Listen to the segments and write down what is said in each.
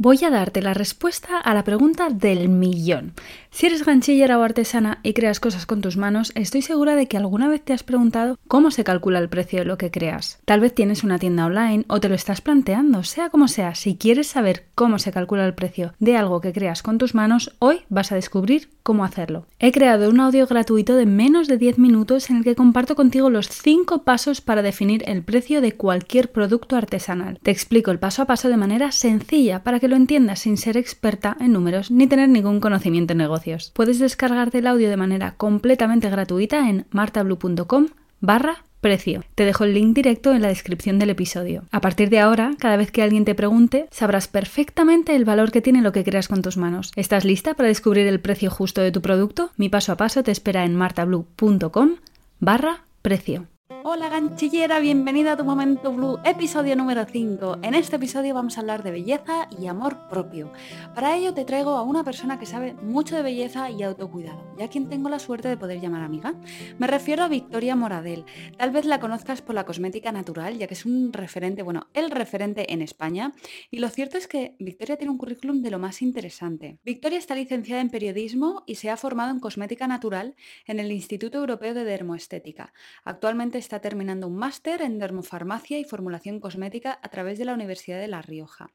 Voy a darte la respuesta a la pregunta del millón. Si eres ganchillera o artesana y creas cosas con tus manos, estoy segura de que alguna vez te has preguntado cómo se calcula el precio de lo que creas. Tal vez tienes una tienda online o te lo estás planteando, sea como sea, si quieres saber cómo se calcula el precio de algo que creas con tus manos, hoy vas a descubrir cómo hacerlo. He creado un audio gratuito de menos de 10 minutos en el que comparto contigo los 5 pasos para definir el precio de cualquier producto artesanal. Te explico el paso a paso de manera sencilla para que lo entiendas sin ser experta en números ni tener ningún conocimiento en negocios. Puedes descargarte el audio de manera completamente gratuita en martablue.com barra precio. Te dejo el link directo en la descripción del episodio. A partir de ahora, cada vez que alguien te pregunte, sabrás perfectamente el valor que tiene lo que creas con tus manos. ¿Estás lista para descubrir el precio justo de tu producto? Mi paso a paso te espera en martablue.com barra precio. Hola ganchillera, bienvenida a tu Momento Blue, episodio número 5. En este episodio vamos a hablar de belleza y amor propio. Para ello te traigo a una persona que sabe mucho de belleza y autocuidado, ya a quien tengo la suerte de poder llamar amiga. Me refiero a Victoria Moradel. Tal vez la conozcas por la cosmética natural, ya que es un referente, bueno, el referente en España. Y lo cierto es que Victoria tiene un currículum de lo más interesante. Victoria está licenciada en periodismo y se ha formado en cosmética natural en el Instituto Europeo de Dermoestética. Actualmente está terminando un máster en dermofarmacia y formulación cosmética a través de la Universidad de La Rioja.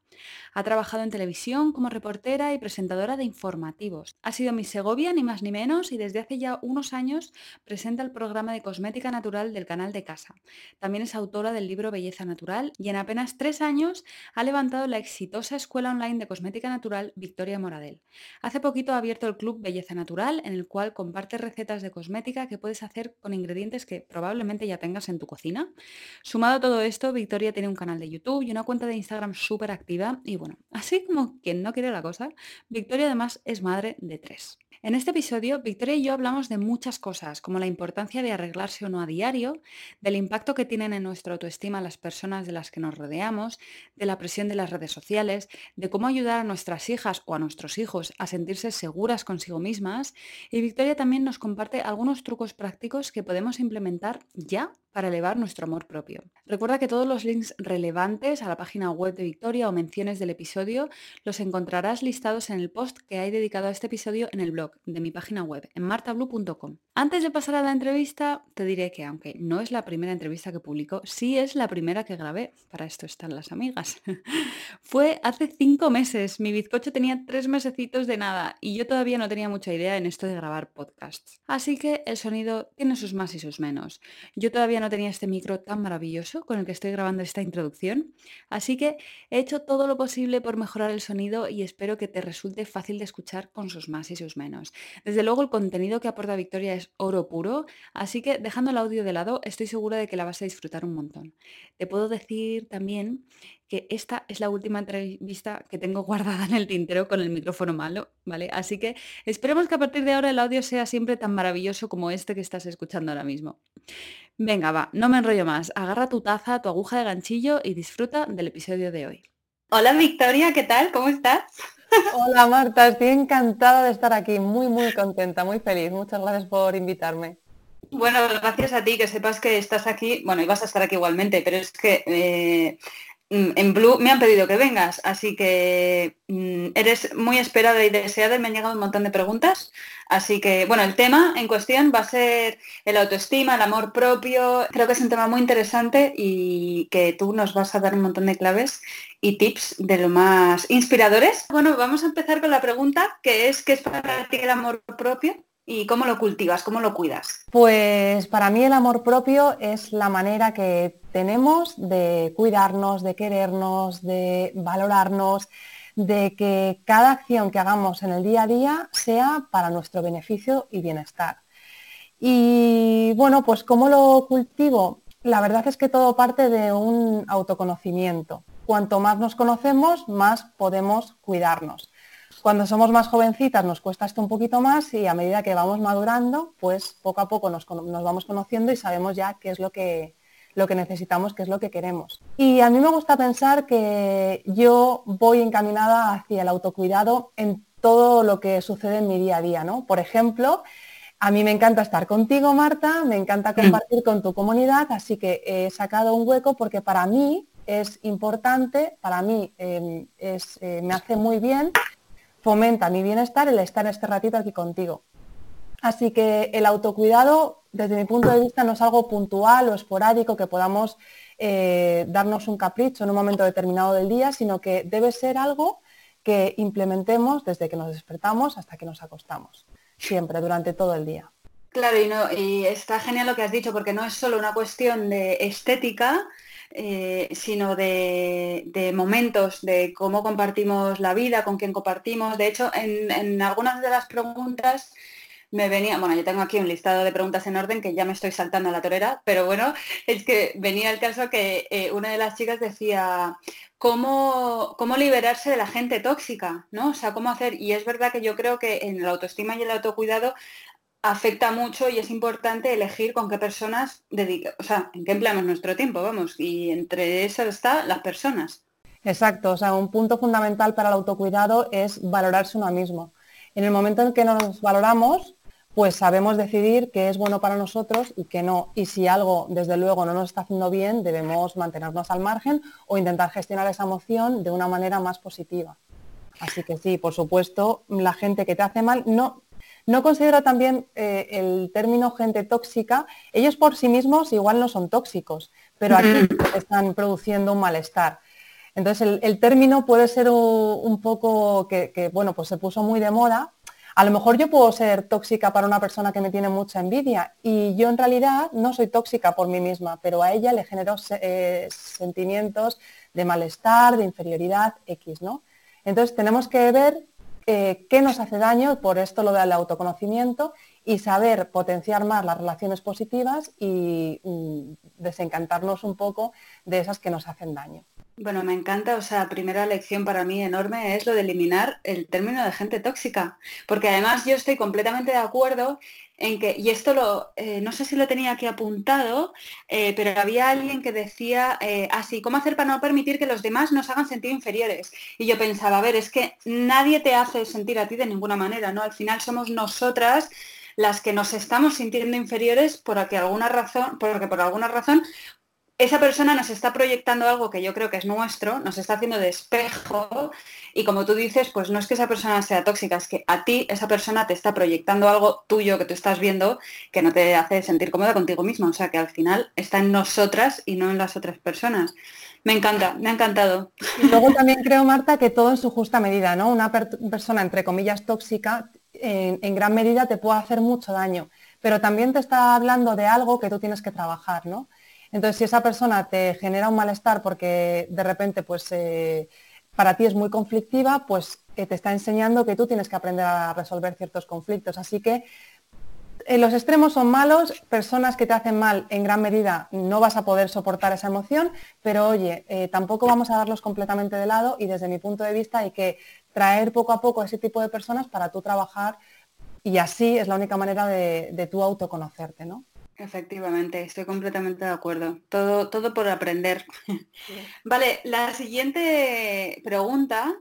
Ha trabajado en televisión como reportera y presentadora de informativos. Ha sido mi Segovia, ni más ni menos, y desde hace ya unos años presenta el programa de cosmética natural del canal de casa. También es autora del libro Belleza Natural y en apenas tres años ha levantado la exitosa escuela online de cosmética natural Victoria Moradel. Hace poquito ha abierto el club Belleza Natural, en el cual comparte recetas de cosmética que puedes hacer con ingredientes que probablemente ya tengas en tu cocina. Sumado a todo esto, Victoria tiene un canal de YouTube y una cuenta de Instagram súper activa y bueno, así como quien no quiere la cosa, Victoria además es madre de tres. En este episodio, Victoria y yo hablamos de muchas cosas, como la importancia de arreglarse o no a diario, del impacto que tienen en nuestra autoestima las personas de las que nos rodeamos, de la presión de las redes sociales, de cómo ayudar a nuestras hijas o a nuestros hijos a sentirse seguras consigo mismas, y Victoria también nos comparte algunos trucos prácticos que podemos implementar ya para elevar nuestro amor propio. Recuerda que todos los links relevantes a la página web de Victoria o menciones del episodio los encontrarás listados en el post que hay dedicado a este episodio en el blog de mi página web, en martablue.com. Antes de pasar a la entrevista, te diré que aunque no es la primera entrevista que publico, sí es la primera que grabé. Para esto están las amigas. Fue hace cinco meses. Mi bizcocho tenía tres mesecitos de nada y yo todavía no tenía mucha idea en esto de grabar podcasts. Así que el sonido tiene sus más y sus menos. Yo todavía no tenía este micro tan maravilloso con el que estoy grabando esta introducción, así que he hecho todo lo posible por mejorar el sonido y espero que te resulte fácil de escuchar con sus más y sus menos. Desde luego el contenido que aporta Victoria es oro puro, así que dejando el audio de lado estoy segura de que la vas a disfrutar un montón. Te puedo decir también que esta es la última entrevista que tengo guardada en el tintero con el micrófono malo, ¿vale? Así que esperemos que a partir de ahora el audio sea siempre tan maravilloso como este que estás escuchando ahora mismo. Venga, va, no me enrollo más. Agarra tu taza, tu aguja de ganchillo y disfruta del episodio de hoy. Hola Victoria, ¿qué tal? ¿Cómo estás? Hola Marta, estoy encantada de estar aquí, muy muy contenta, muy feliz. Muchas gracias por invitarme. Bueno, gracias a ti, que sepas que estás aquí, bueno, y vas a estar aquí igualmente, pero es que eh, en Blue me han pedido que vengas, así que mm, eres muy esperada y deseada me han llegado un montón de preguntas. Así que, bueno, el tema en cuestión va a ser el autoestima, el amor propio. Creo que es un tema muy interesante y que tú nos vas a dar un montón de claves y tips de lo más inspiradores. Bueno, vamos a empezar con la pregunta, que es, ¿qué es para ti el amor propio? ¿Y cómo lo cultivas? ¿Cómo lo cuidas? Pues para mí el amor propio es la manera que tenemos de cuidarnos, de querernos, de valorarnos, de que cada acción que hagamos en el día a día sea para nuestro beneficio y bienestar. Y bueno, pues ¿cómo lo cultivo? La verdad es que todo parte de un autoconocimiento. Cuanto más nos conocemos, más podemos cuidarnos. Cuando somos más jovencitas nos cuesta esto un poquito más y a medida que vamos madurando, pues poco a poco nos, vamos conociendo y sabemos ya qué es lo que, lo que necesitamos, qué es lo que queremos. Y a mí me gusta pensar que yo voy encaminada hacia el autocuidado en todo lo que sucede en mi día a día, ¿no? Por ejemplo, a mí me encanta estar contigo, Marta, me encanta mm. compartir con tu comunidad, así que he sacado un hueco porque para mí es importante, para mí em, es, eh, me hace muy bien, fomenta mi bienestar el estar este ratito aquí contigo. Así que el autocuidado, desde mi punto de vista, no es algo puntual o esporádico que podamos eh, darnos un capricho en un momento determinado del día, sino que debe ser algo que implementemos desde que nos despertamos hasta que nos acostamos, siempre, durante todo el día. Claro, y, no, y está genial lo que has dicho, porque no es solo una cuestión de estética, eh, sino de, momentos, de cómo compartimos la vida, con quién compartimos. De hecho, en, algunas de las preguntas me venía, bueno, yo tengo aquí un listado de preguntas en orden que ya me estoy saltando a la torera, pero bueno, es que venía el caso que eh, una de las chicas decía, ¿cómo, ¿cómo liberarse de la gente tóxica? ¿no? O sea, cómo hacer, y es verdad que yo creo que en la autoestima y el autocuidado afecta mucho y es importante elegir con qué personas dedica, o sea, en qué empleamos nuestro tiempo, vamos, y entre esas está las personas. Exacto, o sea, un punto fundamental para el autocuidado es valorarse uno mismo. En el momento en que nos valoramos, pues sabemos decidir qué es bueno para nosotros y qué no. Y si algo, desde luego, no nos está haciendo bien, debemos mantenernos al margen o intentar gestionar esa emoción de una manera más positiva. Así que sí, por supuesto, la gente que te hace mal, no, no considero también eh, el término gente tóxica, ellos por sí mismos igual no son tóxicos, pero aquí están produciendo un malestar. Entonces el, término puede ser un, poco que, bueno, pues se puso muy de moda. A lo mejor yo puedo ser tóxica para una persona que me tiene mucha envidia y yo en realidad no soy tóxica por mí misma, pero a ella le genero eh, sentimientos de malestar, de inferioridad X, ¿no? Entonces tenemos que ver eh, qué nos hace daño, por esto lo del autoconocimiento, y saber potenciar más las relaciones positivas y mm, desencantarnos un poco de esas que nos hacen daño. Bueno, me encanta, o sea, primera lección para mí enorme es lo de eliminar el término de gente tóxica, porque además yo estoy completamente de acuerdo en que, y esto lo, eh, no sé si lo tenía aquí apuntado, eh, pero había alguien que decía eh, así, ¿cómo hacer para no permitir que los demás nos hagan sentir inferiores? Y yo pensaba, a ver, es que nadie te hace sentir a ti de ninguna manera, ¿no? Al final somos nosotras las que nos estamos sintiendo inferiores por alguna razón, porque por alguna razón esa persona nos está proyectando algo que yo creo que es nuestro, nos está haciendo de espejo y como tú dices, pues no es que esa persona sea tóxica, es que a ti esa persona te está proyectando algo tuyo que tú estás viendo que no te hace sentir cómoda contigo mismo, o sea que al final está en nosotras y no en las otras personas. Me encanta, me ha encantado. Luego también creo, Marta, que todo en su justa medida, ¿no? Una persona, entre comillas, tóxica, en, en gran medida te puede hacer mucho daño, pero también te está hablando de algo que tú tienes que trabajar, ¿no? Entonces, si esa persona te genera un malestar porque de repente pues, eh, para ti es muy conflictiva, pues eh, te está enseñando que tú tienes que aprender a resolver ciertos conflictos. Así que eh, los extremos son malos, personas que te hacen mal en gran medida no vas a poder soportar esa emoción, pero oye, tampoco vamos a darlos completamente de lado y desde mi punto de vista hay que traer poco a poco ese tipo de personas para tú trabajar y así es la única manera de, de tú autoconocerte, ¿no? Efectivamente, estoy completamente de acuerdo. Todo, todo por aprender. Vale, la siguiente pregunta,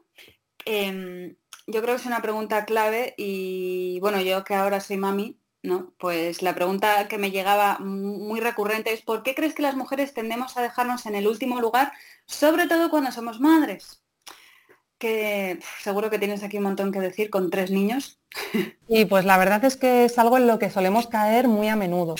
em, yo creo que es una pregunta clave y bueno, yo que ahora soy mami, ¿no? Pues la pregunta que me llegaba muy recurrente es ¿por qué crees que las mujeres tendemos a dejarnos en el último lugar, sobre todo cuando somos madres? Que seguro que tienes aquí un montón que decir con tres niños. Y pues la verdad es que es algo en lo que solemos caer muy a menudo.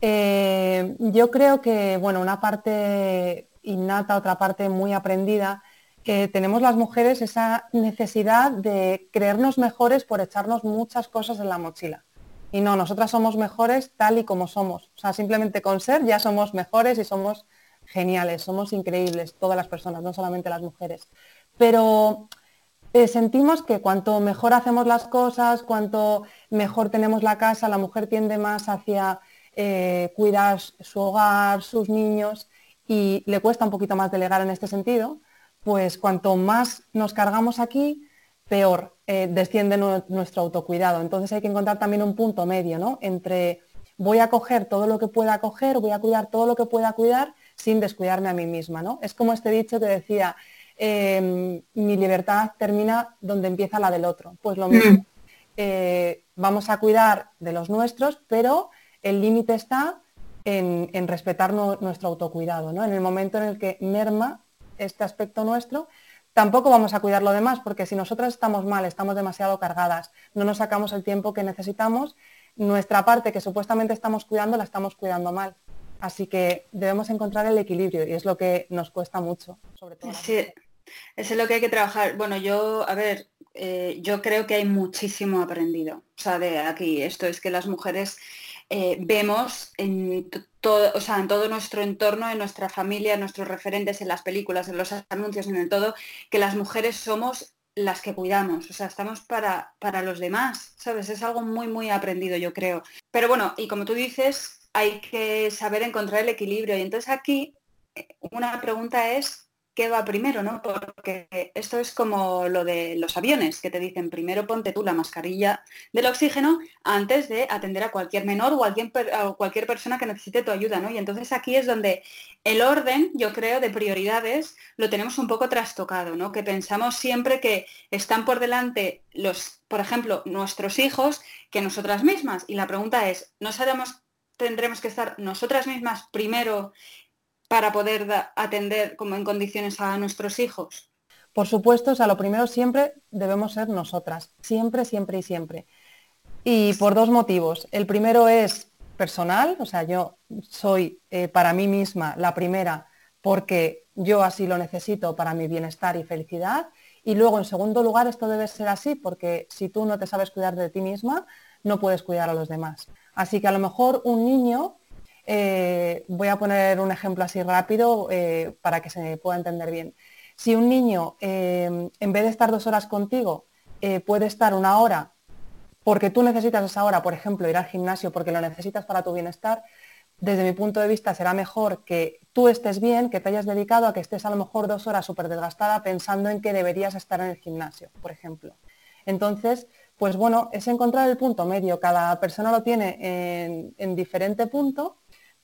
Eh, yo creo que, bueno, una parte innata, otra parte muy aprendida, tenemos las mujeres esa necesidad de creernos mejores por echarnos muchas cosas en la mochila. Y no, nosotras somos mejores tal y como somos. O sea, simplemente con ser ya somos mejores y somos geniales, somos increíbles, todas las personas, no solamente las mujeres. Pero eh, sentimos que cuanto mejor hacemos las cosas, cuanto mejor tenemos la casa, la mujer tiende más hacia eh, cuidar su hogar, sus niños y le cuesta un poquito más delegar en este sentido, pues cuanto más nos cargamos aquí, peor eh, desciende nuestro autocuidado. Entonces hay que encontrar también un punto medio, ¿no? Entre voy a coger todo lo que pueda coger, voy a cuidar todo lo que pueda cuidar sin descuidarme a mí misma, ¿no? Es como este dicho que decía, em, mi libertad termina donde empieza la del otro. Pues lo mismo. Mm. Eh, vamos a cuidar de los nuestros, pero el límite está en, respetar nuestro autocuidado. ¿no? En el momento en el que merma este aspecto nuestro, tampoco vamos a cuidar lo demás, porque si nosotras estamos mal, estamos demasiado cargadas, no nos sacamos el tiempo que necesitamos, nuestra parte que supuestamente estamos cuidando la estamos cuidando mal. Así que debemos encontrar el equilibrio y es lo que nos cuesta mucho, sobre todo. Sí, eso es lo que hay que trabajar. Bueno, yo, a ver, eh, yo creo que hay muchísimo aprendido. O sea, de aquí, esto es que las mujeres eh, vemos en todo, o sea, en todo nuestro entorno, en nuestra familia, en nuestros referentes, en las películas, en los anuncios, en el todo, que las mujeres somos las que cuidamos, o sea, estamos para, para los demás, ¿sabes? Es algo muy, muy aprendido, yo creo. Pero bueno, y como tú dices, hay que saber encontrar el equilibrio. Y entonces aquí eh, una pregunta es, qué va primero, ¿no? Porque esto es como lo de los aviones, que te dicen primero ponte tú la mascarilla del oxígeno antes de atender a cualquier menor o a cualquier, persona que necesite tu ayuda, ¿no? Y entonces aquí es donde el orden, yo creo, de prioridades lo tenemos un poco trastocado, ¿no? Que pensamos siempre que están por delante los, por ejemplo, nuestros hijos que nosotras mismas. Y la pregunta es, ¿no sabemos tendremos que estar nosotras mismas primero para poder atender como en condiciones a nuestros hijos? Por supuesto, o sea, lo primero siempre debemos ser nosotras, siempre, siempre y siempre. Y por dos motivos. El primero es personal, o sea, yo soy eh, para mí misma la primera porque yo así lo necesito para mi bienestar y felicidad. Y luego, en segundo lugar, esto debe ser así porque si tú no te sabes cuidar de ti misma, no puedes cuidar a los demás. Así que a lo mejor un niño eh, voy a poner un ejemplo así rápido eh, para que se pueda entender bien. Si un niño, eh, en vez de estar dos horas contigo, puede estar una hora porque tú necesitas esa hora, por ejemplo, ir al gimnasio porque lo necesitas para tu bienestar, desde mi punto de vista será mejor que tú estés bien, que te hayas dedicado a que estés a lo mejor dos horas súper desgastada pensando en que deberías estar en el gimnasio, por ejemplo. Entonces, pues bueno, es encontrar el punto medio. Cada persona lo tiene en, en diferente punto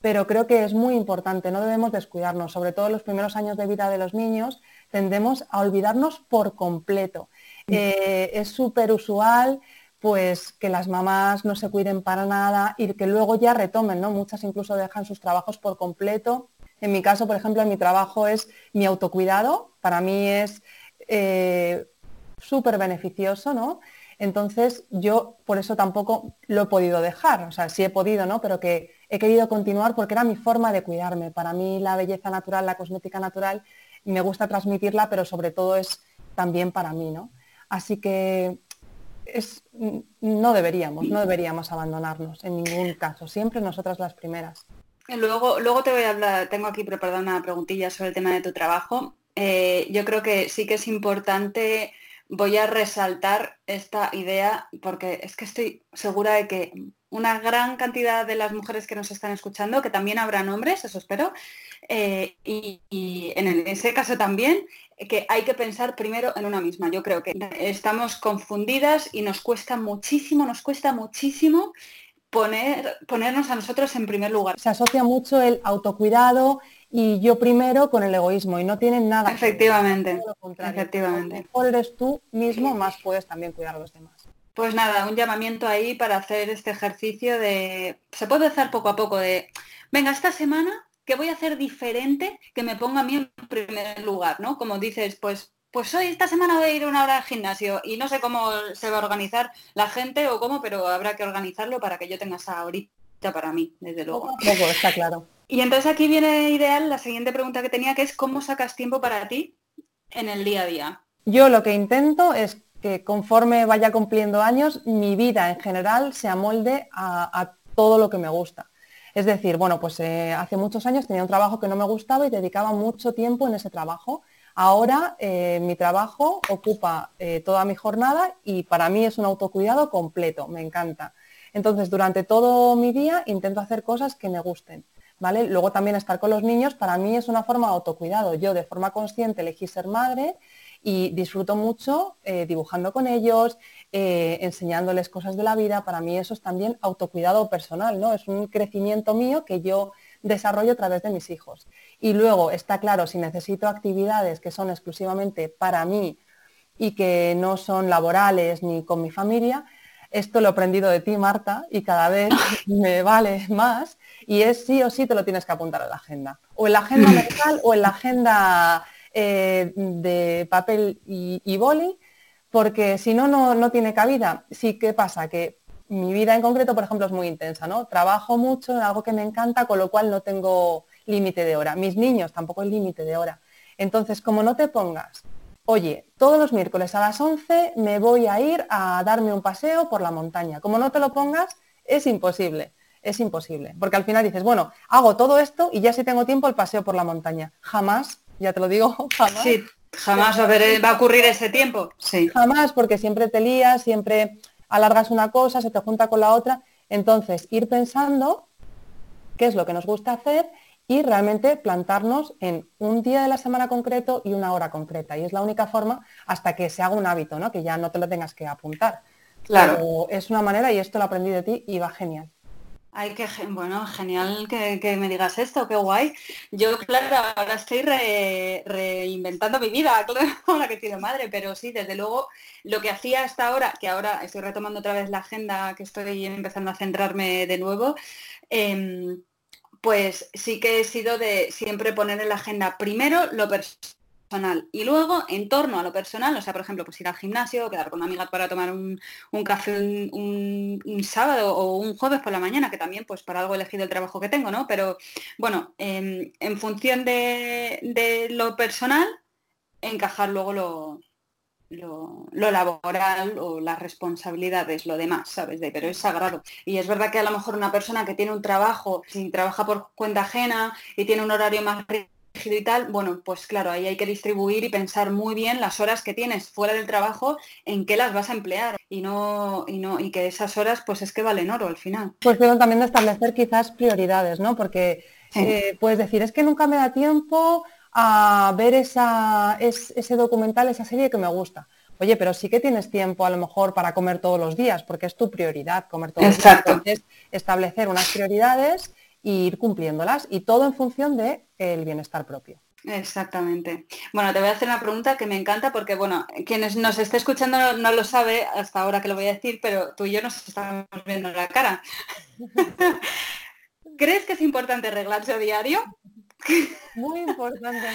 pero creo que es muy importante, no debemos descuidarnos, sobre todo en los primeros años de vida de los niños, tendemos a olvidarnos por completo. Eh, es súper usual pues que las mamás no se cuiden para nada y que luego ya retomen, ¿no? Muchas incluso dejan sus trabajos por completo. En mi caso, por ejemplo, mi trabajo es mi autocuidado, para mí es eh, súper beneficioso, ¿no? Entonces, yo por eso tampoco lo he podido dejar, o sea, sí he podido, ¿no? Pero que he querido continuar porque era mi forma de cuidarme. Para mí la belleza natural, la cosmética natural, me gusta transmitirla, pero sobre todo es también para mí, ¿no? Así que es, no deberíamos, no deberíamos abandonarnos en ningún caso, siempre nosotras las primeras. Luego, luego te voy a hablar, tengo aquí preparada una preguntilla sobre el tema de tu trabajo. Eh, yo creo que sí que es importante voy a resaltar esta idea porque es que estoy segura de que una gran cantidad de las mujeres que nos están escuchando, que también habrán hombres, eso espero, eh, y, en ese caso también, que hay que pensar primero en una misma. Yo creo que estamos confundidas y nos cuesta muchísimo, nos cuesta muchísimo poner, ponernos a nosotros en primer lugar. Se asocia mucho el autocuidado y yo primero con el egoísmo y no tienen nada. Efectivamente, efectivamente. Mejor eres tú mismo, más puedes también cuidar a los demás. Pues nada, un llamamiento ahí para hacer este ejercicio de, se puede hacer poco a poco de, venga, esta semana, ¿qué voy a hacer diferente que me ponga a mí en primer lugar? ¿no? Como dices, pues pues hoy esta semana voy a ir una hora al gimnasio y no sé cómo se va a organizar la gente o cómo, pero habrá que organizarlo para que yo tenga esa horita para mí, desde luego. está claro. Y entonces aquí viene ideal la siguiente pregunta que tenía, que es ¿cómo sacas tiempo para ti en el día a día? Yo lo que intento es que conforme vaya cumpliendo años, mi vida en general se amolde a, todo lo que me gusta. Es decir, bueno, pues eh, hace muchos años tenía un trabajo que no me gustaba y dedicaba mucho tiempo en ese trabajo. Ahora eh, mi trabajo ocupa eh, toda mi jornada y para mí es un autocuidado completo, me encanta. Entonces, durante todo mi día intento hacer cosas que me gusten. Luego también estar con los niños para mí es una forma de autocuidado. Yo de forma consciente elegí ser madre y disfruto mucho eh, dibujando con ellos, eh, enseñándoles cosas de la vida. Para mí eso es también autocuidado personal, ¿no? Es un crecimiento mío que yo desarrollo a través de mis hijos. Y luego está claro, si necesito actividades que son exclusivamente para mí y que no son laborales ni con mi familia, esto lo he aprendido de ti, Marta, y cada vez me vale más, y es sí o sí te lo tienes que apuntar en la agenda. O en la agenda mental o en la agenda eh, de papel y, boli, porque si no, no tiene cabida. Sí, ¿qué pasa? Que mi vida en concreto, por ejemplo, es muy intensa, ¿no? Trabajo mucho en algo que me encanta, con lo cual no tengo límite de hora. Mis niños tampoco hay límite de hora. Entonces, como no te pongas, oye, todos los miércoles a las 11 me voy a ir a darme un paseo por la montaña. Como no te lo pongas, es imposible, es imposible. Porque al final dices, bueno, hago todo esto y ya si tengo tiempo el paseo por la montaña. Jamás, ya te lo digo, jamás. Sí, jamás va a ocurrir ese tiempo. Sí. Jamás, porque siempre te lías, siempre alargas una cosa, se te junta con la otra. Entonces, ir pensando qué es lo que nos gusta hacer y realmente plantarnos en un día de la semana concreto y una hora concreta. Y es la única forma hasta que se haga un hábito, ¿no? que ya no te lo tengas que apuntar. Claro. es una manera, y esto lo aprendí de ti, y va genial. Ay, qué bueno, genial que, me digas esto, qué guay. Yo, claro, ahora estoy reinventando mi vida, claro, ahora que tiene madre, pero sí, desde luego, lo que hacía hasta ahora, que ahora estoy retomando otra vez la agenda, que estoy empezando a centrarme de nuevo, em, pues sí que he sido de siempre poner en la agenda primero lo personal y luego en torno a lo personal, o sea, por ejemplo, pues ir al gimnasio, quedar con una amiga para tomar un, café un, sábado o un jueves por la mañana, que también pues para algo he elegido el trabajo que tengo, ¿no? Pero bueno, en, función de, de lo personal, encajar luego lo, lo, laboral o las responsabilidades, lo demás, ¿sabes? De, pero es sagrado. Y es verdad que a lo mejor una persona que tiene un trabajo, si trabaja por cuenta ajena y tiene un horario más rígido y tal, bueno, pues claro, ahí hay que distribuir y pensar muy bien las horas que tienes fuera del trabajo, en qué las vas a emplear y no, y no, y que esas horas pues es que valen oro al final. Pues tengo también de establecer quizás prioridades, ¿no? Porque eh, puedes decir, es que nunca me da tiempo a ver esa, ese documental, esa serie que me gusta. Oye, pero sí que tienes tiempo a lo mejor para comer todos los días, porque es tu prioridad comer todos los días. Entonces, establecer unas prioridades e ir cumpliéndolas y todo en función del el bienestar propio. Exactamente. Bueno, te voy a hacer una pregunta que me encanta porque, bueno, quienes nos esté escuchando no, lo sabe hasta ahora que lo voy a decir, pero tú y yo nos estamos viendo la cara. ¿Crees que es importante arreglarse a diario? Muy importante,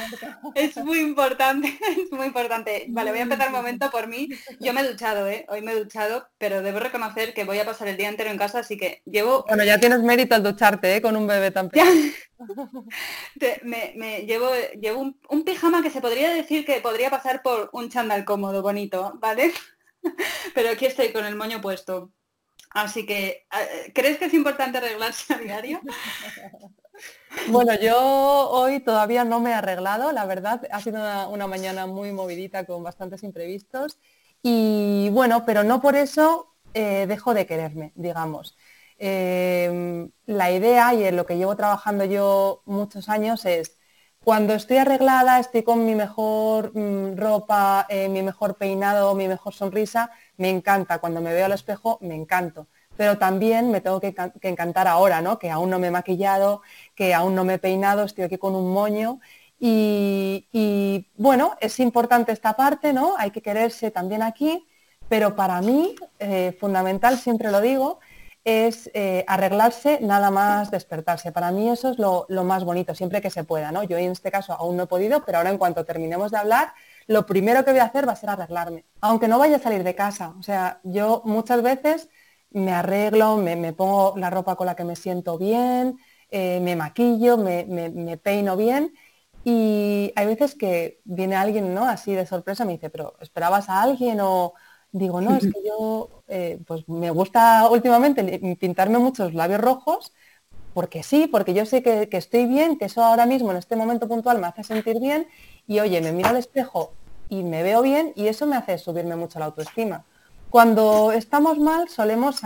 Es muy importante, es muy importante. Vale, voy a empezar un momento por mí. Yo me he duchado, ¿eh? Hoy me he duchado, pero debo reconocer que voy a pasar el día entero en casa, así que llevo... Bueno, ya tienes mérito al ducharte, ¿eh? Con un bebé tan pequeño. me, llevo llevo un, pijama que se podría decir que podría pasar por un chándal cómodo, bonito, ¿vale? Pero aquí estoy con el moño puesto. Así que, eh, ¿crees que es importante arreglarse a diario? Bueno, yo hoy todavía no me he arreglado, la verdad, ha sido una, mañana muy movidita con bastantes imprevistos y bueno, pero no por eso eh, dejo de quererme, digamos. Em, la idea y en lo que llevo trabajando yo muchos años es cuando estoy arreglada, estoy con mi mejor mm, ropa, eh, mi mejor peinado, mi mejor sonrisa, me encanta. Cuando me veo al espejo, me encanto pero también me tengo que, encantar ahora, ¿no? Que aún no me he maquillado, que aún no me he peinado, estoy aquí con un moño. Y, bueno, es importante esta parte, ¿no? Hay que quererse también aquí, pero para mí, eh, fundamental, siempre lo digo, es eh, arreglarse nada más despertarse. Para mí eso es lo, lo, más bonito, siempre que se pueda, ¿no? Yo en este caso aún no he podido, pero ahora en cuanto terminemos de hablar, lo primero que voy a hacer va a ser arreglarme, aunque no vaya a salir de casa. O sea, yo muchas veces me arreglo, me, pongo la ropa con la que me siento bien, eh, me maquillo, me, peino bien y hay veces que viene alguien, ¿no? Así de sorpresa me dice, pero ¿esperabas a alguien? O digo, no, es que yo, eh, pues me gusta últimamente pintarme muchos labios rojos porque sí, porque yo sé que, que, estoy bien, que eso ahora mismo en este momento puntual me hace sentir bien y oye, me miro al espejo y me veo bien y eso me hace subirme mucho la autoestima. Cuando estamos mal solemos,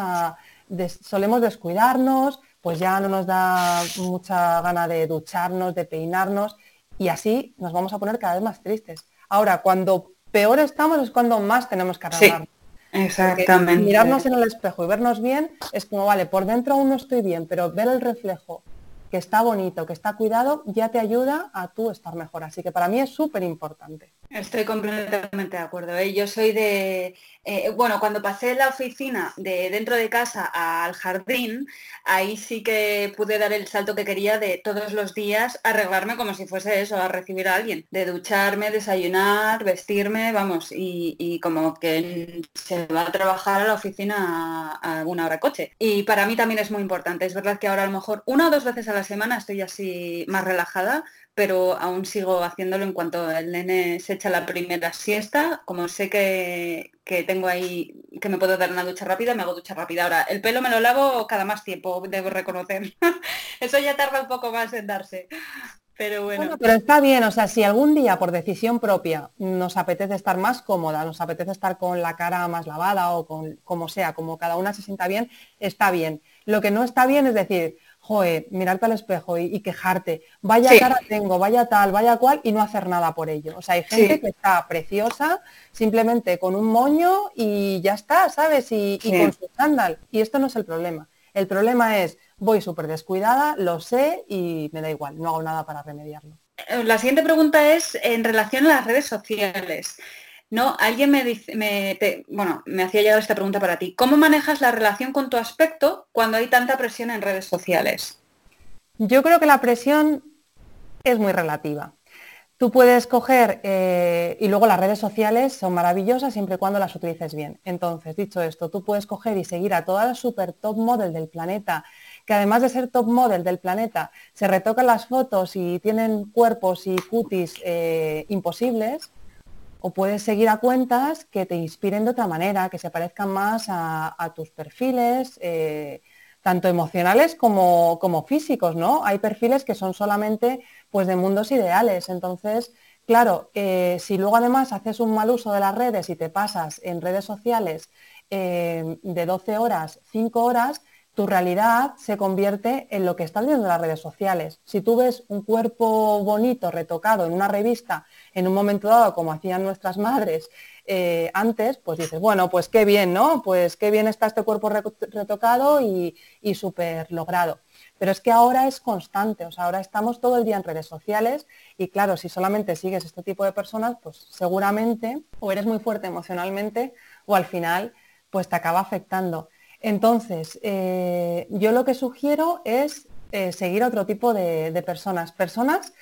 solemos descuidarnos, pues ya no nos da mucha gana de ducharnos, de peinarnos y así nos vamos a poner cada vez más tristes. Ahora, cuando peor estamos es cuando más tenemos que arreglarnos. exactamente. mirarnos en el espejo y vernos bien es como, vale, por dentro aún no estoy bien, pero ver el reflejo que está bonito, que está cuidado, ya te ayuda a tú estar mejor. Así que para mí es súper importante. Estoy completamente de acuerdo. ¿eh? Yo soy de, eh, bueno, cuando pasé la oficina de dentro de casa al jardín, ahí sí que pude dar el salto que quería de todos los días arreglarme como si fuese eso, a recibir a alguien, de ducharme, desayunar, vestirme, vamos, y, como que se va a trabajar a la oficina a, alguna hora coche. Y para mí también es muy importante. Es verdad que ahora a lo mejor una o dos veces a la semana estoy así más relajada, pero aún sigo haciéndolo en cuanto el nene se echa la primera siesta, como sé que, tengo ahí, que me puedo dar una ducha rápida, me hago ducha rápida. Ahora, el pelo me lo lavo cada más tiempo, debo reconocer. Eso ya tarda un poco más en darse. Pero bueno. Pero está bien, o sea, si algún día por decisión propia nos apetece estar más cómoda, nos apetece estar con la cara más lavada o con como sea, como cada una se sienta bien, está bien. Lo que no está bien es decir, joder, mirarte al espejo y, quejarte, vaya cara tengo, vaya tal, vaya cual, y no hacer nada por ello. O sea, hay gente que está preciosa, simplemente con un moño y ya está, ¿sabes? Y, con su estándar. Y esto no es el problema. El problema es, voy súper descuidada, lo sé y me da igual, no hago nada para remediarlo. La siguiente pregunta es en relación a las redes sociales. No, alguien me dice, me, bueno, me hacía llegar esta pregunta para ti. ¿Cómo manejas la relación con tu aspecto cuando hay tanta presión en redes sociales? Yo creo que la presión es muy relativa. Tú puedes coger, eh, y luego las redes sociales son maravillosas siempre y cuando las utilices bien. Entonces, dicho esto, tú puedes coger y seguir a todas las super top model del planeta, que además de ser top model del planeta, se retocan las fotos y tienen cuerpos y cutis eh, imposibles, o puedes seguir a cuentas que te inspiren de otra manera, que se parezcan más a, tus perfiles, eh, tanto emocionales como, físicos, ¿no? Hay perfiles que son solamente pues, de mundos ideales. Entonces, claro, eh, si luego además haces un mal uso de las redes y te pasas en redes sociales eh, de 12 horas, 5 horas, tu realidad se convierte en lo que estás viendo en las redes sociales. Si tú ves un cuerpo bonito retocado en una revista en un momento dado, como hacían nuestras madres eh, antes, pues dices, bueno, pues qué bien, ¿no? Pues qué bien está este cuerpo retocado y, y súper logrado. Pero es que ahora es constante, o sea, ahora estamos todo el día en redes sociales y claro, si solamente sigues este tipo de personas, pues seguramente o eres muy fuerte emocionalmente o al final pues te acaba afectando. Entonces, eh, yo lo que sugiero es eh, seguir otro tipo de, personas, personas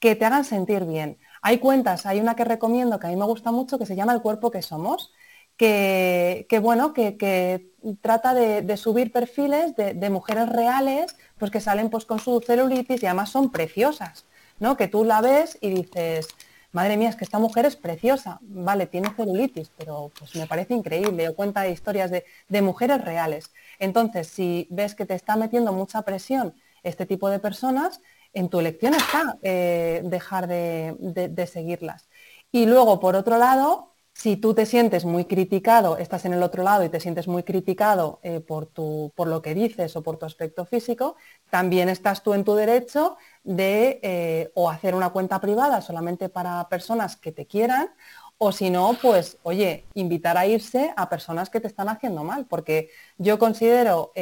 que te hagan sentir bien. Hay cuentas, hay una que recomiendo que a mí me gusta mucho que se llama El cuerpo que somos, que, bueno, que, trata de, subir perfiles de, mujeres reales, pues que salen pues con su celulitis y además son preciosas, ¿no? Que tú la ves y dices, madre mía, es que esta mujer es preciosa, vale, tiene celulitis, pero pues me parece increíble, o cuenta historias de, mujeres reales. Entonces, si ves que te está metiendo mucha presión este tipo de personas, en tu elección está eh, dejar de seguirlas. Y luego, por otro lado, si tú te sientes muy criticado, estás en el otro lado y te sientes muy criticado eh, por, tu, por lo que dices o por tu aspecto físico, también estás tú en tu derecho de eh, o hacer una cuenta privada solamente para personas que te quieran o si no, pues, oye, invitar a irse a personas que te están haciendo mal, porque yo considero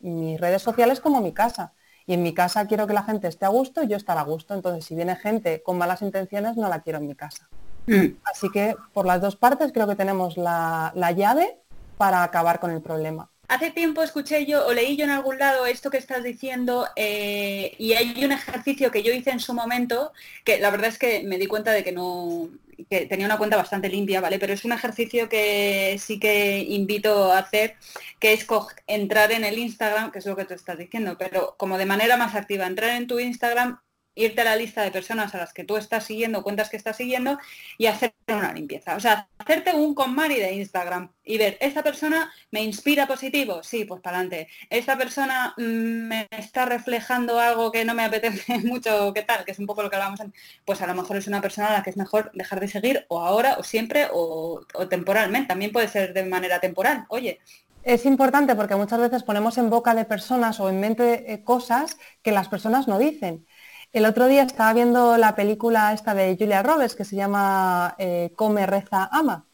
mis redes sociales como mi casa. Y en mi casa quiero que la gente esté a gusto y yo estar a gusto. Entonces, si viene gente con malas intenciones, no la quiero en mi casa. Mm. Así que por las dos partes creo que tenemos la, llave para acabar con el problema. Hace tiempo escuché yo o leí yo en algún lado esto que estás diciendo eh, y hay un ejercicio que yo hice en su momento que la verdad es que me di cuenta de que no que tenía una cuenta bastante limpia, ¿vale? Pero es un ejercicio que sí que invito a hacer, que es entrar en el Instagram, que es lo que tú estás diciendo, pero como de manera más activa, entrar en tu Instagram irte a la lista de personas a las que tú estás siguiendo, cuentas que estás siguiendo y hacer una limpieza. O sea, hacerte un Mari de Instagram y ver, ¿esta persona me inspira positivo? Sí, pues para adelante. ¿Esta persona mm, me está reflejando algo que no me apetece mucho? ¿Qué tal? Que es un poco lo que hablábamos antes. Pues a lo mejor es una persona a la que es mejor dejar de seguir o ahora o siempre o, temporalmente. También puede ser de manera temporal. Oye, es importante porque muchas veces ponemos en boca de personas o en mente eh, cosas que las personas no dicen. El otro día estaba viendo la película esta de Julia Roberts que se llama eh, Come, Reza, Ama.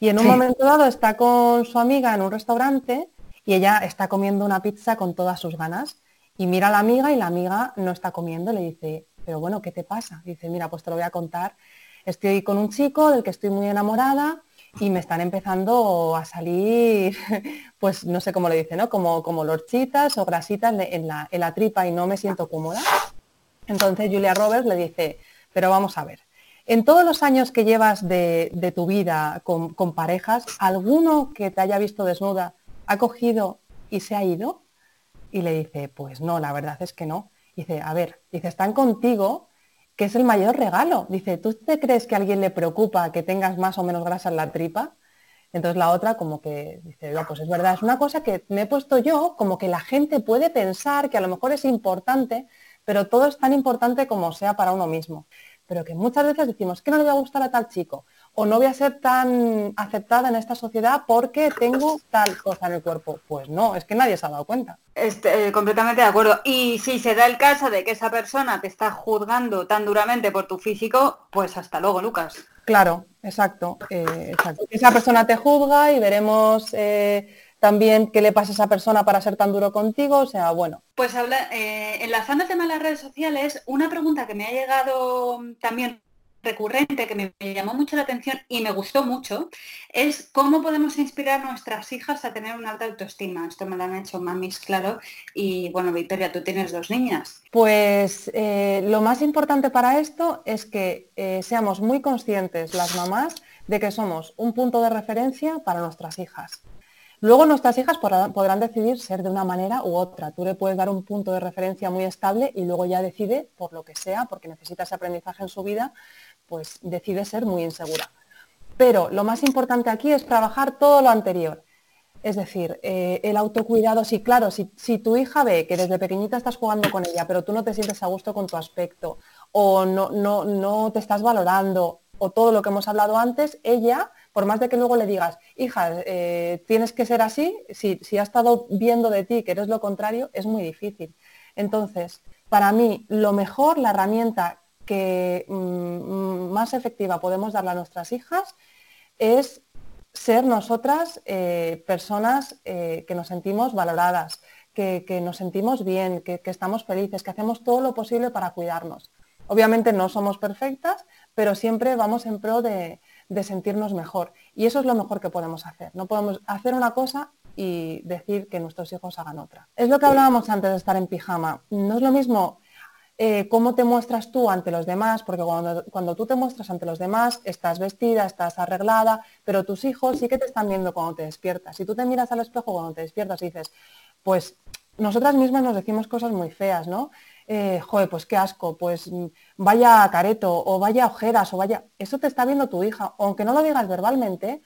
Y en un momento dado está con su amiga en un restaurante y ella está comiendo una pizza con todas sus ganas. Y mira a la amiga y la amiga no está comiendo. Le dice, pero bueno, ¿qué te pasa? Dice, mira, pues te lo voy a contar. estoy con un chico del que estoy muy enamorada y me están empezando a salir, pues no sé cómo le dice, ¿no? Como, como lorchitas o grasitas en la, en la tripa y no me siento cómoda. Entonces Julia Roberts le dice, pero vamos a ver, en todos los años que llevas de, tu vida con, con, parejas, ¿alguno que te haya visto desnuda ha cogido y se ha ido? Y le dice, pues no, la verdad es que no. Dice, a ver, dice, están contigo que es el mayor regalo. Dice, ¿tú te crees que a alguien le preocupa que tengas más o menos grasa en la tripa? Entonces la otra como que dice, no, pues es verdad, es una cosa que me he puesto yo, como que la gente puede pensar que a lo mejor es importante, pero todo es tan importante como sea para uno mismo. Pero que muchas veces decimos, que no le voy a gustar a tal chico, o no voy a ser tan aceptada en esta sociedad porque tengo tal cosa en el cuerpo. Pues no, es que nadie se ha dado cuenta. Este, eh, completamente de acuerdo. Y si se da el caso de que esa persona te está juzgando tan duramente por tu físico, pues hasta luego, Lucas. Claro, exacto. Eh, esa persona te juzga y veremos eh, también qué le pasa a esa persona para ser tan duro contigo. O sea, bueno. Pues habla, enlazando el tema de las redes sociales, una pregunta que me ha llegado también recurrente que me, llamó mucho la atención y me gustó mucho es cómo podemos inspirar a nuestras hijas a tener una alta autoestima. Esto me lo han hecho mamis, claro. Y bueno, Victoria, tú tienes dos niñas. Pues eh, lo más importante para esto es que eh, seamos muy conscientes las mamás de que somos un punto de referencia para nuestras hijas. Luego nuestras hijas podrán, decidir ser de una manera u otra. Tú le puedes dar un punto de referencia muy estable y luego ya decide, por lo que sea, porque necesita ese aprendizaje en su vida, pues decide ser muy insegura. Pero lo más importante aquí es trabajar todo lo anterior. Es decir, eh, el autocuidado, sí, claro, si, tu hija ve que desde pequeñita estás jugando con ella, pero tú no te sientes a gusto con tu aspecto, o no, no, no te estás valorando, o todo lo que hemos hablado antes, ella, por más de que luego le digas, hija, eh, tienes que ser así, si, si ha estado viendo de ti que eres lo contrario, es muy difícil. Entonces, para mí, lo mejor, la herramienta que mm, más efectiva podemos darle a nuestras hijas es ser nosotras eh, personas eh, que nos sentimos valoradas, que, nos sentimos bien, que, estamos felices, que hacemos todo lo posible para cuidarnos. Obviamente no somos perfectas, pero siempre vamos en pro de, de sentirnos mejor. Y eso es lo mejor que podemos hacer. No podemos hacer una cosa y decir que nuestros hijos hagan otra. Es lo que hablábamos antes de estar en pijama. No es lo mismo eh, cómo te muestras tú ante los demás, porque cuando, tú te muestras ante los demás, estás vestida, estás arreglada, pero tus hijos sí que te están viendo cuando te despiertas. Si tú te miras al espejo cuando te despiertas y dices, pues nosotras mismas nos decimos cosas muy feas, ¿no? Eh, joder, pues qué asco, pues mm, vaya careto, o vaya ojeras, o vaya... Eso te está viendo tu hija, aunque no lo digas verbalmente,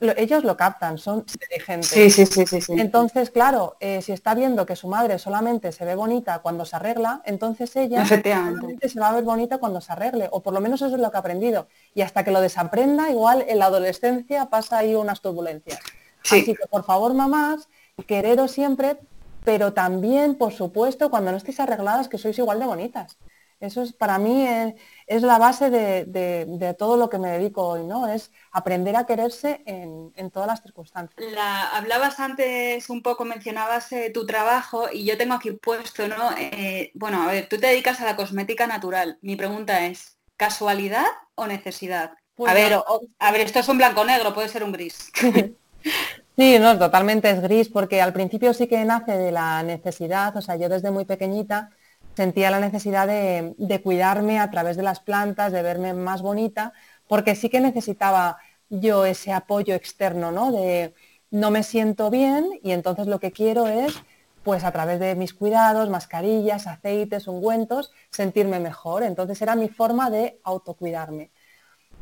ellos lo captan, son inteligentes. Sí, sí, sí, sí, Entonces, claro, eh, si está viendo que su madre solamente se ve bonita cuando se arregla, entonces ella solamente se va a ver bonita cuando se arregle, o por lo menos eso es lo que ha aprendido. Y hasta que lo desaprenda, igual en la adolescencia pasa ahí unas turbulencias. Así que, por favor, mamás, quereros siempre, pero también, por supuesto, cuando no estéis arregladas, que sois igual de bonitas. Eso es para mí es, la base de, todo lo que me dedico hoy, ¿no? Es aprender a quererse en, todas las circunstancias. hablabas antes un poco, mencionabas eh, tu trabajo y yo tengo aquí puesto, ¿no? Eh, bueno, a ver, tú te dedicas a la cosmética natural. Mi pregunta es, ¿casualidad o necesidad? a ver, a ver, esto es un blanco-negro, puede ser un gris. Sí, no, totalmente es gris, porque al principio sí que nace de la necesidad, o sea, yo desde muy pequeñita sentía la necesidad de, cuidarme a través de las plantas, de verme más bonita, porque sí que necesitaba yo ese apoyo externo, ¿no? De no me siento bien y entonces lo que quiero es, pues a través de mis cuidados, mascarillas, aceites, ungüentos, sentirme mejor. Entonces era mi forma de autocuidarme.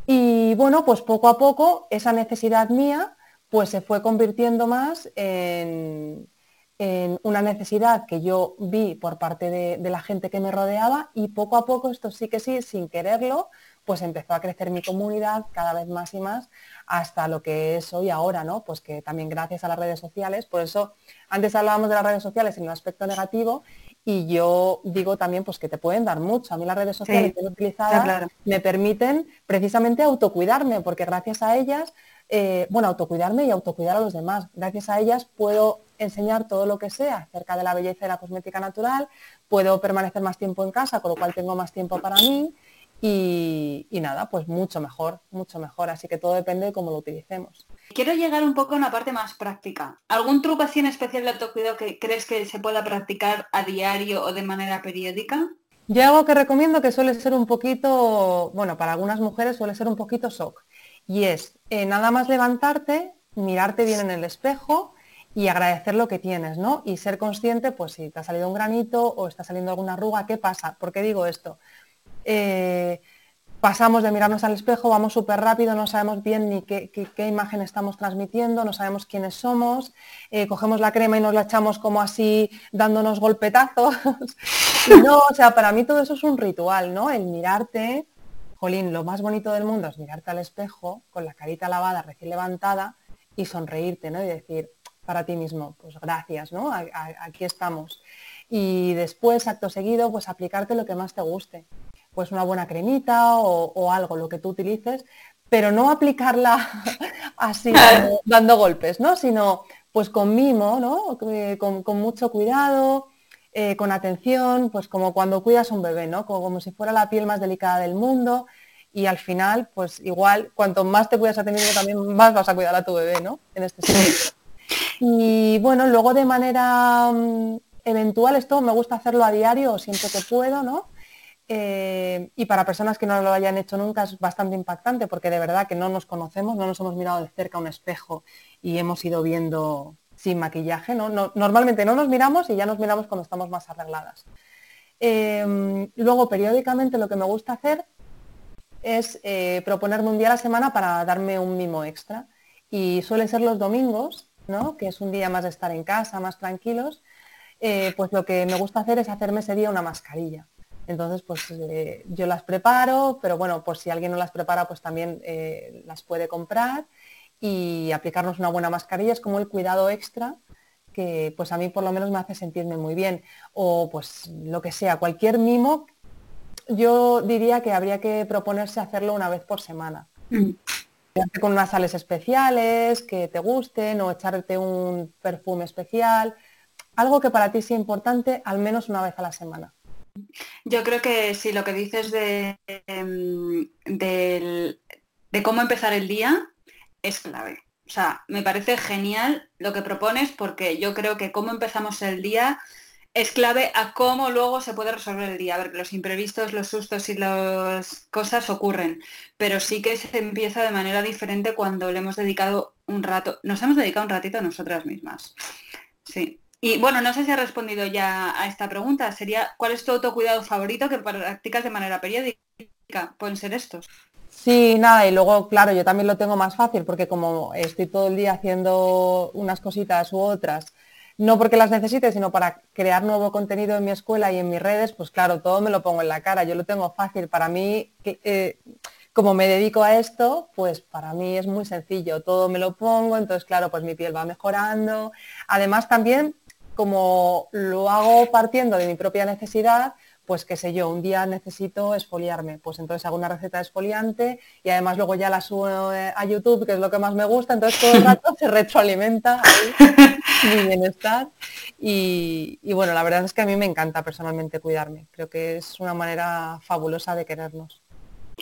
Y bueno, pues poco a poco esa necesidad mía pues se fue convirtiendo más en, en una necesidad que yo vi por parte de, la gente que me rodeaba y poco a poco, esto sí que sí, sin quererlo, pues empezó a crecer mi comunidad cada vez más y más hasta lo que es hoy ahora, ¿no? Pues que también gracias a las redes sociales, por eso antes hablábamos de las redes sociales en un aspecto negativo y yo digo también pues que te pueden dar mucho. A mí las redes sociales que he utilizado me permiten precisamente autocuidarme porque gracias a ellas eh, bueno, autocuidarme y autocuidar a los demás. Gracias a ellas puedo enseñar todo lo que sea acerca de la belleza de la cosmética natural, puedo permanecer más tiempo en casa, con lo cual tengo más tiempo para mí y, nada, pues mucho mejor, mucho mejor. Así que todo depende de cómo lo utilicemos. Quiero llegar un poco a una parte más práctica. ¿Algún truco así en especial de autocuidado que crees que se pueda practicar a diario o de manera periódica? Yo algo que recomiendo que suele ser un poquito, bueno, para algunas mujeres suele ser un poquito shock. Y es eh, nada más levantarte, mirarte bien en el espejo y agradecer lo que tienes, ¿no? Y ser consciente, pues si te ha salido un granito o está saliendo alguna arruga, ¿qué pasa? ¿Por qué digo esto? Eh, pasamos de mirarnos al espejo, vamos súper rápido, no sabemos bien ni qué, imagen estamos transmitiendo, no sabemos quiénes somos, eh, cogemos la crema y nos la echamos como así dándonos golpetazos. no, o sea, para mí todo eso es un ritual, ¿no? El mirarte, Jolín, lo más bonito del mundo es mirarte al espejo con la carita lavada, recién levantada y sonreírte, ¿no? Y decir para ti mismo, pues gracias, ¿no? aquí estamos. Y después, acto seguido, pues aplicarte lo que más te guste pues una buena cremita o, algo, lo que tú utilices, pero no aplicarla así dando golpes, ¿no? Sino pues con mimo, ¿no? Eh, con, mucho cuidado, eh, con atención, pues como cuando cuidas un bebé, ¿no? Como, si fuera la piel más delicada del mundo y al final, pues igual, cuanto más te cuidas a ti mismo, también más vas a cuidar a tu bebé, ¿no? En este sentido. Y bueno, luego de manera mm, eventual, esto me gusta hacerlo a diario o siempre que puedo, ¿no? Eh, y para personas que no lo hayan hecho nunca es bastante impactante porque de verdad que no nos conocemos, no nos hemos mirado de cerca un espejo y hemos ido viendo sin maquillaje. ¿no? normalmente no nos miramos y ya nos miramos cuando estamos más arregladas. Em, luego, periódicamente lo que me gusta hacer es eh, proponerme un día a la semana para darme un mimo extra. Y suele ser los domingos, ¿no? que es un día más de estar en casa, más tranquilos. Eh, pues lo que me gusta hacer es hacerme ese día una mascarilla. Entonces, pues eh, yo las preparo, pero bueno, pues si alguien no las prepara, pues también las puede comprar y aplicarnos una buena mascarilla es como el cuidado extra que pues a mí por lo menos me hace sentirme muy bien. O pues lo que sea, cualquier mimo, yo diría que habría que proponerse hacerlo una vez por semana. Mm. Con unas sales especiales que te gusten o echarte un perfume especial. Algo que para ti sea importante al menos una vez a la semana. Yo creo que sí, lo que dices de, em, de, cómo empezar el día es clave. O sea, me parece genial lo que propones porque yo creo que cómo empezamos el día es clave a cómo luego se puede resolver el día. A ver, que los imprevistos, los sustos y las cosas ocurren, pero sí que se empieza de manera diferente cuando le hemos dedicado un rato, nos hemos dedicado un ratito a nosotras mismas. Sí. Y bueno, no sé si ha respondido ya a esta pregunta. Sería, ¿cuál es tu autocuidado favorito que practicas de manera periódica? Pueden ser estos. Sí, nada, y luego, claro, yo también lo tengo más fácil porque como estoy todo el día haciendo unas cositas u otras, no porque las necesite, sino para crear nuevo contenido en mi escuela y en mis redes, pues claro, todo me lo pongo en la cara, yo lo tengo fácil. Para mí, eh, como me dedico a esto, pues para mí es muy sencillo, todo me lo pongo, entonces claro, pues mi piel va mejorando. Además también como lo hago partiendo de mi propia necesidad, pues qué sé yo, un día necesito esfoliarme, pues entonces hago una receta de esfoliante y además luego ya la subo eh, a YouTube, que es lo que más me gusta, entonces todo el rato se retroalimenta mi bienestar y, y, bueno, la verdad es que a mí me encanta personalmente cuidarme, creo que es una manera fabulosa de querernos.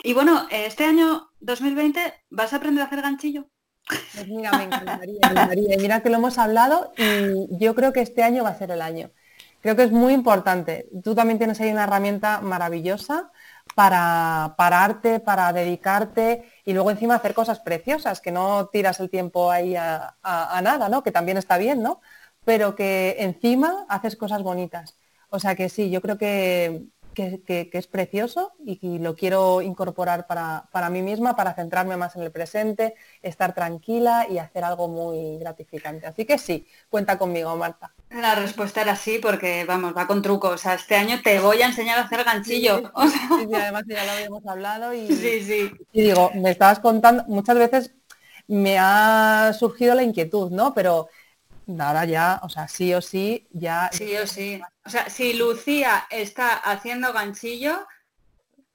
Y bueno, este año 2020 vas a aprender a hacer ganchillo. Pues mira, me encantaría, Mira que lo hemos hablado y yo creo que este año va a ser el año. Creo que es muy importante. Tú también tienes ahí una herramienta maravillosa para pararte, para dedicarte y luego encima hacer cosas preciosas, que no tiras el tiempo ahí a, nada, ¿no? Que también está bien, ¿no? Pero que encima haces cosas bonitas. O sea que sí, yo creo que, que, es precioso y lo quiero incorporar para, mí misma, para centrarme más en el presente, estar tranquila y hacer algo muy gratificante. Así que sí, cuenta conmigo, Marta. La respuesta era sí, porque vamos, va con truco. O sea, este año te voy a enseñar a hacer ganchillo. Sí, además ya lo habíamos hablado y, sí, sí. y digo, me estabas contando, muchas veces me ha surgido la inquietud, ¿no? Pero nada ya, o sea, sí o sí, ya... Sí o sí. O sea, si Lucía está haciendo ganchillo,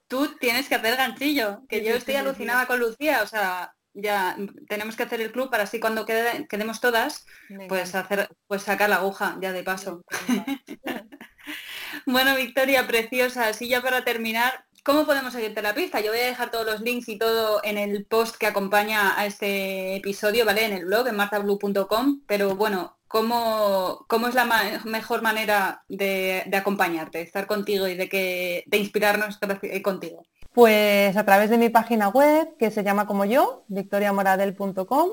tú tienes que hacer ganchillo. Que yo estoy alucinada con Lucía, o sea, ya tenemos que hacer el club para así cuando quedemos todas, pues hacer, pues sacar la aguja ya de paso. bueno, Victoria, preciosa. Así ya para terminar, ¿cómo podemos seguirte la pista? Yo voy a dejar todos los links y todo en el post que acompaña a este episodio, ¿vale? En el blog, en martablue.com, pero bueno, ¿cómo, cómo es la mejor manera de, acompañarte, de estar contigo y de, que, de inspirarnos contigo? Pues a través de mi página web, que se llama como yo, victoriamoradel.com,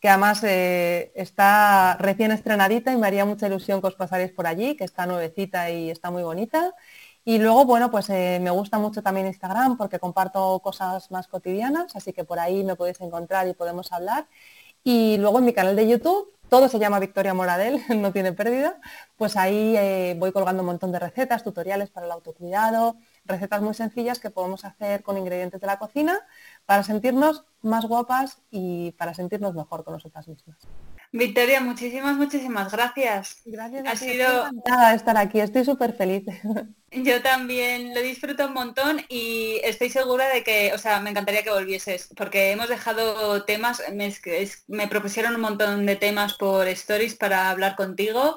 que además eh, está recién estrenadita y me haría mucha ilusión que os pasaréis por allí, que está nuevecita y está muy bonita. Y luego, bueno, pues eh, me gusta mucho también Instagram porque comparto cosas más cotidianas, así que por ahí me podéis encontrar y podemos hablar. Y luego en mi canal de YouTube, todo se llama Victoria Moradel, no tiene pérdida, pues ahí eh, voy colgando un montón de recetas, tutoriales para el autocuidado, recetas muy sencillas que podemos hacer con ingredientes de la cocina para sentirnos más guapas y para sentirnos mejor con nosotras mismas. Victoria, muchísimas, muchísimas gracias. Gracias. Ha sido encantada de estar aquí, estoy súper feliz. Yo también lo disfruto un montón y estoy segura de que, o sea, me encantaría que volvieses, porque hemos dejado temas, me, me propusieron un montón de temas por stories para hablar contigo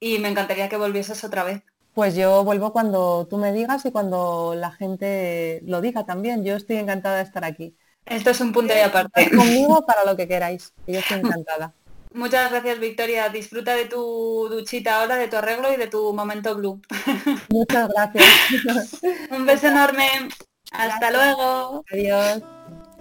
y me encantaría que volvieses otra vez. Pues yo vuelvo cuando tú me digas y cuando la gente lo diga también. Yo estoy encantada de estar aquí. Esto es un punto de aparte. Conmigo para lo que queráis. Yo estoy encantada. Muchas gracias, Victoria. Disfruta de tu duchita ahora, de tu arreglo y de tu momento blue. Muchas gracias. un beso enorme. Hasta luego. Adiós.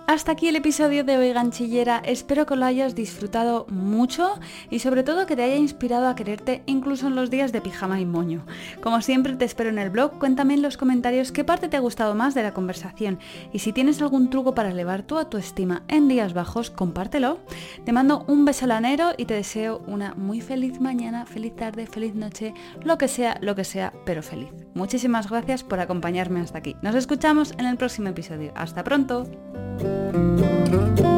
Hasta aquí el episodio de Hoy Ganchillera, espero que lo hayas disfrutado mucho y sobre todo que te haya inspirado a quererte incluso en los días de pijama y moño. Como siempre te espero en el blog, cuéntame en los comentarios qué parte te ha gustado más de la conversación y si tienes algún truco para elevar tu autoestima en días bajos, compártelo. Te mando un beso lanero y te deseo una muy feliz mañana, feliz tarde, feliz noche, lo que sea, lo que sea, pero feliz. Muchísimas gracias por acompañarme hasta aquí. Nos escuchamos en el próximo episodio. Hasta pronto. Thank you.